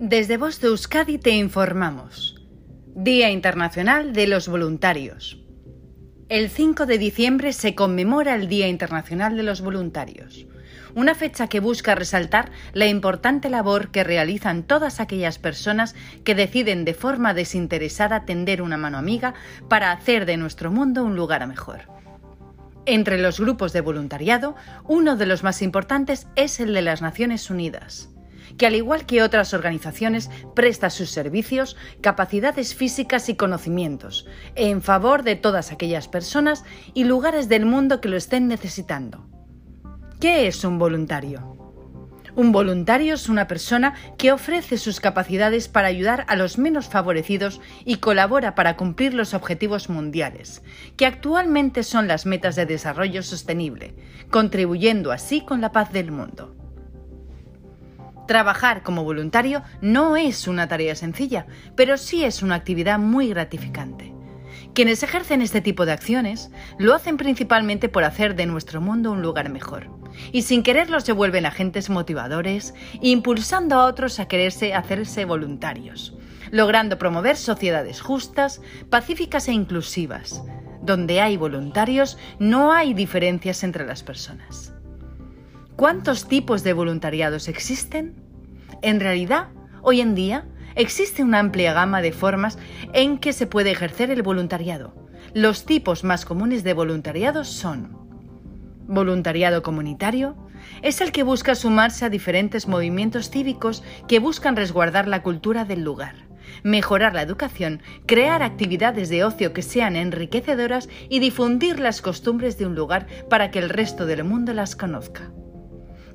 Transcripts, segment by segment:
Desde Voz de Euskadi te informamos. Día Internacional de los Voluntarios. El 5 de diciembre se conmemora el Día Internacional de los Voluntarios, una fecha que busca resaltar la importante labor que realizan todas aquellas personas que deciden de forma desinteresada tender una mano amiga para hacer de nuestro mundo un lugar mejor. Entre los grupos de voluntariado, uno de los más importantes es el de las Naciones Unidas que al igual que otras organizaciones presta sus servicios, capacidades físicas y conocimientos en favor de todas aquellas personas y lugares del mundo que lo estén necesitando. ¿Qué es un voluntario? Un voluntario es una persona que ofrece sus capacidades para ayudar a los menos favorecidos y colabora para cumplir los objetivos mundiales, que actualmente son las metas de desarrollo sostenible, contribuyendo así con la paz del mundo. Trabajar como voluntario no es una tarea sencilla, pero sí es una actividad muy gratificante. Quienes ejercen este tipo de acciones lo hacen principalmente por hacer de nuestro mundo un lugar mejor, y sin quererlo se vuelven agentes motivadores, impulsando a otros a quererse hacerse voluntarios, logrando promover sociedades justas, pacíficas e inclusivas. Donde hay voluntarios no hay diferencias entre las personas. ¿Cuántos tipos de voluntariados existen? En realidad, hoy en día, existe una amplia gama de formas en que se puede ejercer el voluntariado. Los tipos más comunes de voluntariado son voluntariado comunitario, es el que busca sumarse a diferentes movimientos cívicos que buscan resguardar la cultura del lugar, mejorar la educación, crear actividades de ocio que sean enriquecedoras y difundir las costumbres de un lugar para que el resto del mundo las conozca.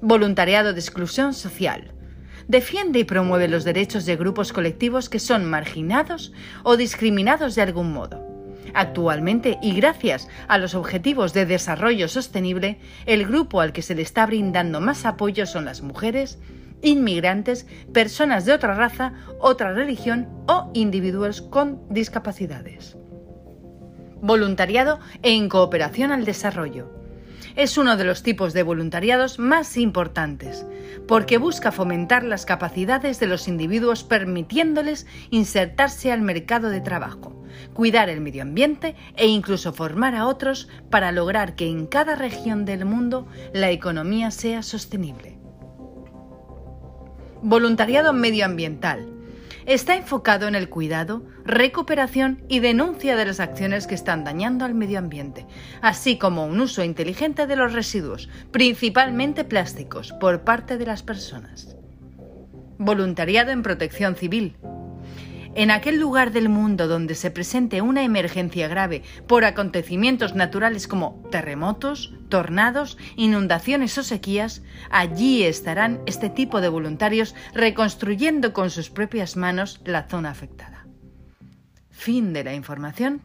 Voluntariado de exclusión social. Defiende y promueve los derechos de grupos colectivos que son marginados o discriminados de algún modo. Actualmente, y gracias a los Objetivos de Desarrollo Sostenible, el grupo al que se le está brindando más apoyo son las mujeres, inmigrantes, personas de otra raza, otra religión o individuos con discapacidades. Voluntariado en cooperación al desarrollo es uno de los tipos de voluntariados más importantes, porque busca fomentar las capacidades de los individuos permitiéndoles insertarse al mercado de trabajo, cuidar el medio ambiente e incluso formar a otros para lograr que en cada región del mundo la economía sea sostenible. Voluntariado medioambiental está enfocado en el cuidado, recuperación y denuncia de las acciones que están dañando al medio ambiente, así como un uso inteligente de los residuos, principalmente plásticos, por parte de las personas. Voluntariado en protección civil en aquel lugar del mundo donde se presente una emergencia grave por acontecimientos naturales como terremotos, tornados, inundaciones o sequías, allí estarán este tipo de voluntarios reconstruyendo con sus propias manos la zona afectada. Fin de la información.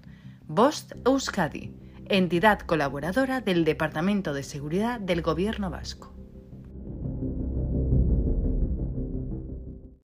Bost Euskadi, entidad colaboradora del Departamento de Seguridad del Gobierno Vasco.